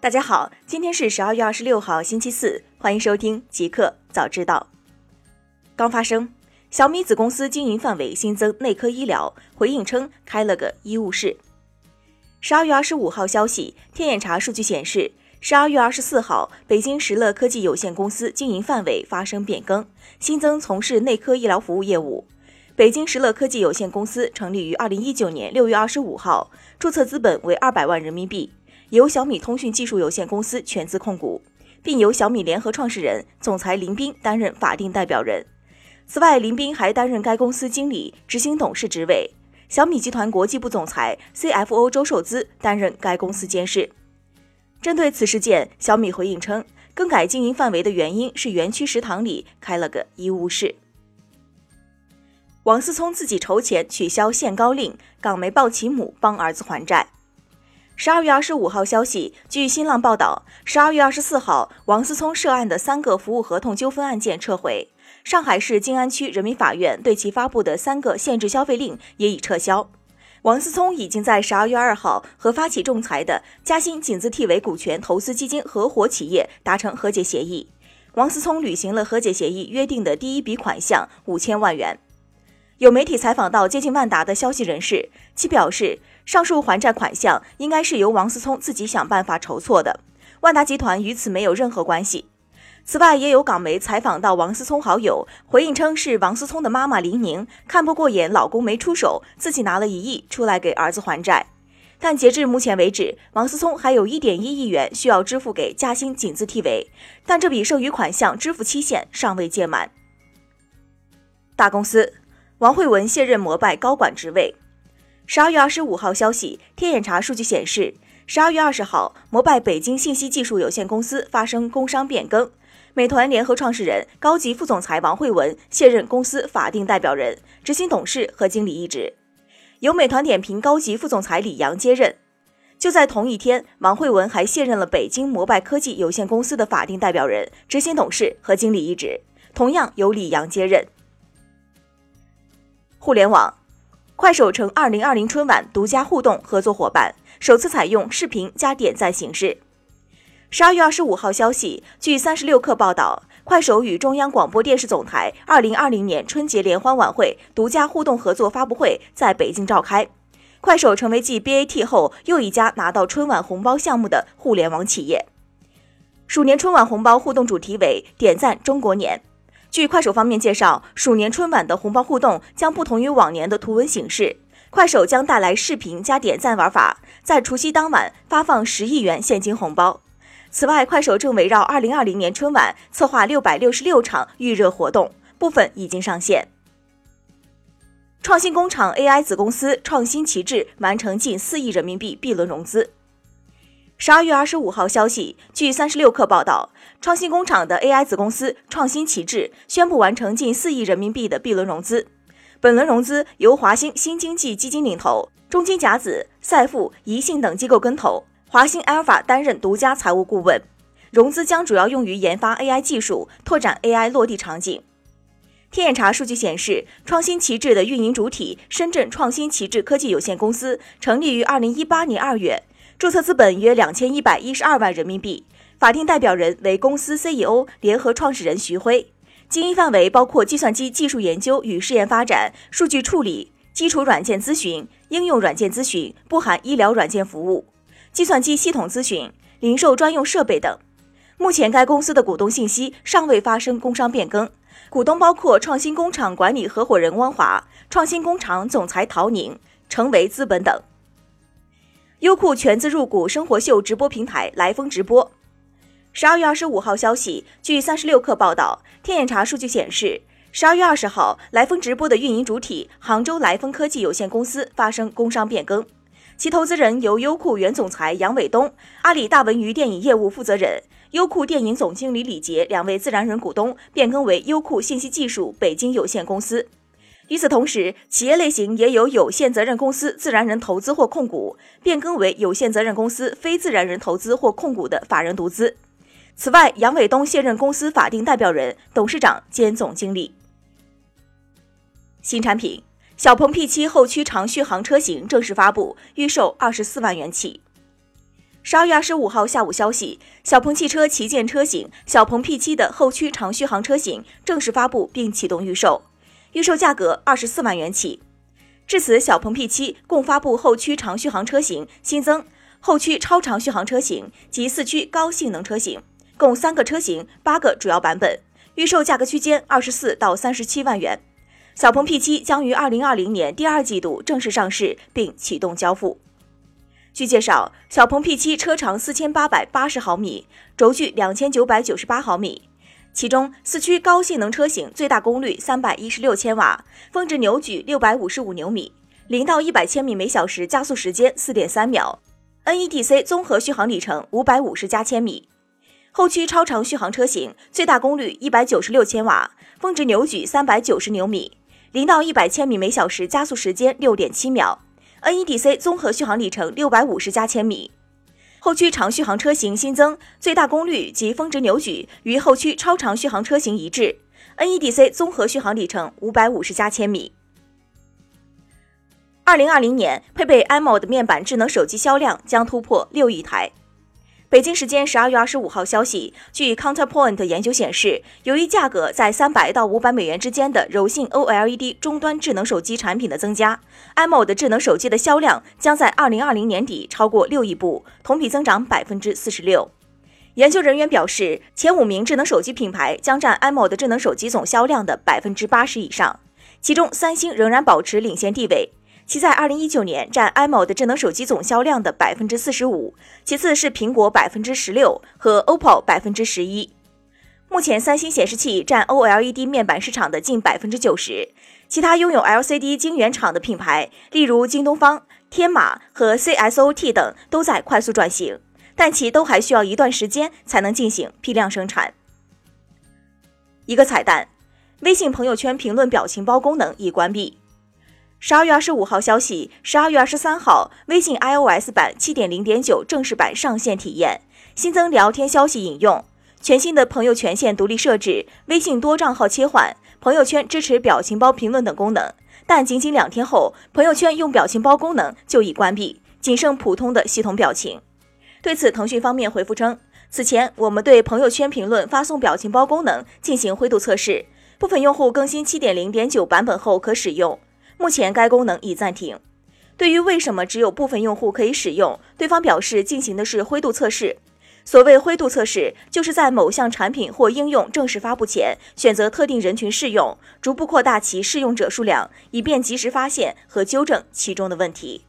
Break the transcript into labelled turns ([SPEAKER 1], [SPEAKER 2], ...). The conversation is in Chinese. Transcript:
[SPEAKER 1] 大家好，今天是十二月二十六号，星期四，欢迎收听极客早知道。刚发生，小米子公司经营范围新增内科医疗，回应称开了个医务室。十二月二十五号消息，天眼查数据显示，十二月二十四号，北京石乐科技有限公司经营范围发生变更，新增从事内科医疗服务业务。北京石乐科技有限公司成立于二零一九年六月二十五号，注册资本为二百万人民币，由小米通讯技术有限公司全资控股，并由小米联合创始人、总裁林斌担任法定代表人。此外，林斌还担任该公司经理、执行董事职位。小米集团国际部总裁、CFO 周受资担任该公司监事。针对此事件，小米回应称，更改经营范围的原因是园区食堂里开了个医务室。王思聪自己筹钱取消限高令，港媒抱其母帮儿子还债。十二月二十五号消息，据新浪报道，十二月二十四号，王思聪涉案的三个服务合同纠纷案件撤回，上海市静安区人民法院对其发布的三个限制消费令也已撤销。王思聪已经在十二月二号和发起仲裁的嘉兴井字 T 维股权投资基金合伙企业达成和解协议，王思聪履行了和解协议约定的第一笔款项五千万元。有媒体采访到接近万达的消息人士，其表示，上述还债款项应该是由王思聪自己想办法筹措的，万达集团与此没有任何关系。此外，也有港媒采访到王思聪好友，回应称是王思聪的妈妈林宁看不过眼老公没出手，自己拿了一亿出来给儿子还债。但截至目前为止，王思聪还有一点一亿元需要支付给嘉兴景字 T 维，但这笔剩余款项支付期限尚未届满。大公司。王慧文卸任摩拜高管职位。十二月二十五号消息，天眼查数据显示，十二月二十号，摩拜北京信息技术有限公司发生工商变更，美团联合创始人、高级副总裁王慧文卸任公司法定代表人、执行董事和经理一职，由美团点评高级副总裁李阳接任。就在同一天，王慧文还卸任了北京摩拜科技有限公司的法定代表人、执行董事和经理一职，同样由李阳接任。互联网，快手成二零二零春晚独家互动合作伙伴，首次采用视频加点赞形式。十二月二十五号消息，据三十六氪报道，快手与中央广播电视总台二零二零年春节联欢晚会独家互动合作发布会在北京召开，快手成为继 BAT 后又一家拿到春晚红包项目的互联网企业。鼠年春晚红包互动主题为“点赞中国年”。据快手方面介绍，鼠年春晚的红包互动将不同于往年的图文形式，快手将带来视频加点赞玩法，在除夕当晚发放十亿元现金红包。此外，快手正围绕二零二零年春晚策划六百六十六场预热活动，部分已经上线。创新工厂 AI 子公司创新旗帜完成近四亿人民币 B 轮融资。十二月二十五号消息，据三十六氪报道，创新工厂的 AI 子公司创新旗帜宣布完成近四亿人民币的 B 轮融资。本轮融资由华兴新经济基金领投，中金甲子、赛富、宜信等机构跟投，华兴 Alpha 担任独家财务顾问。融资将主要用于研发 AI 技术，拓展 AI 落地场景。天眼查数据显示，创新旗帜的运营主体深圳创新旗帜科技有限公司成立于二零一八年二月。注册资本约两千一百一十二万人民币，法定代表人为公司 CEO、联合创始人徐辉，经营范围包括计算机技术研究与试验发展、数据处理、基础软件咨询、应用软件咨询（不含医疗软件服务）、计算机系统咨询、零售专用设备等。目前该公司的股东信息尚未发生工商变更，股东包括创新工厂管理合伙人汪华、创新工厂总裁陶宁、成为资本等。优酷全资入股生活秀直播平台来风直播。十二月二十五号消息，据三十六氪报道，天眼查数据显示，十二月二十号，来风直播的运营主体杭州来风科技有限公司发生工商变更，其投资人由优酷原总裁杨伟东、阿里大文娱电影业务负责人、优酷电影总经理李杰两位自然人股东变更为优酷信息技术北京有限公司。与此同时，企业类型也有有限责任公司自然人投资或控股变更为有限责任公司非自然人投资或控股的法人独资。此外，杨伟东卸任公司法定代表人、董事长兼总经理。新产品小鹏 P7 后驱长续航车型正式发布，预售二十四万元起。十二月二十五号下午消息，小鹏汽车旗舰车型小鹏 P7 的后驱长续航车型正式发布并启动预售，预售价格二十四万元起。至此，小鹏 P7 共发布后驱长续航车型新增后驱超长续航车型及四驱高性能车型，共三个车型，八个主要版本，预售价格区间二十四到三十七万元。小鹏 P7 将于二零二零年第二季度正式上市并启动交付。据介绍，小鹏 P7 车长四千八百八十毫米，轴距两千九百九十八毫米，其中四驱高性能车型最大功率三百一十六千瓦，峰值扭矩六百五十五牛米，零到一百千米每小时加速时间四点三秒，NEDC 综合续航里程五百五十加千米。后驱超长续航车型最大功率一百九十六千瓦，峰值扭矩三百九十牛米，零到一百千米每小时加速时间六点七秒。NEDC 综合续航里程六百五十加千米，后驱长续航车型新增最大功率及峰值扭矩与后驱超长续航车型一致，NEDC 综合续航里程五百五十加千米。二零二零年配备 iMode 面板智能手机销量将突破六亿台。北京时间十二月二十五号消息，据 Counterpoint 研究显示，由于价格在三百到五百美元之间的柔性 OLED 终端智能手机产品的增加，iMode 智能手机的销量将在二零二零年底超过六亿部，同比增长百分之四十六。研究人员表示，前五名智能手机品牌将占 iMode 智能手机总销量的百分之八十以上，其中三星仍然保持领先地位。其在二零一九年占 imod 智能手机总销量的百分之四十五，其次是苹果百分之十六和 OPPO 百分之十一。目前，三星显示器占 OLED 面板市场的近百分之九十，其他拥有 LCD 晶圆厂的品牌，例如京东方、天马和 CSOT 等，都在快速转型，但其都还需要一段时间才能进行批量生产。一个彩蛋：微信朋友圈评论表情包功能已关闭。十二月二十五号消息，十二月二十三号，微信 iOS 版七点零点九正式版上线体验，新增聊天消息引用，全新的朋友权限独立设置，微信多账号切换，朋友圈支持表情包评论等功能。但仅仅两天后，朋友圈用表情包功能就已关闭，仅剩普通的系统表情。对此，腾讯方面回复称，此前我们对朋友圈评论发送表情包功能进行灰度测试，部分用户更新七点零点九版本后可使用。目前该功能已暂停。对于为什么只有部分用户可以使用，对方表示进行的是灰度测试。所谓灰度测试，就是在某项产品或应用正式发布前，选择特定人群试用，逐步扩大其试用者数量，以便及时发现和纠正其中的问题。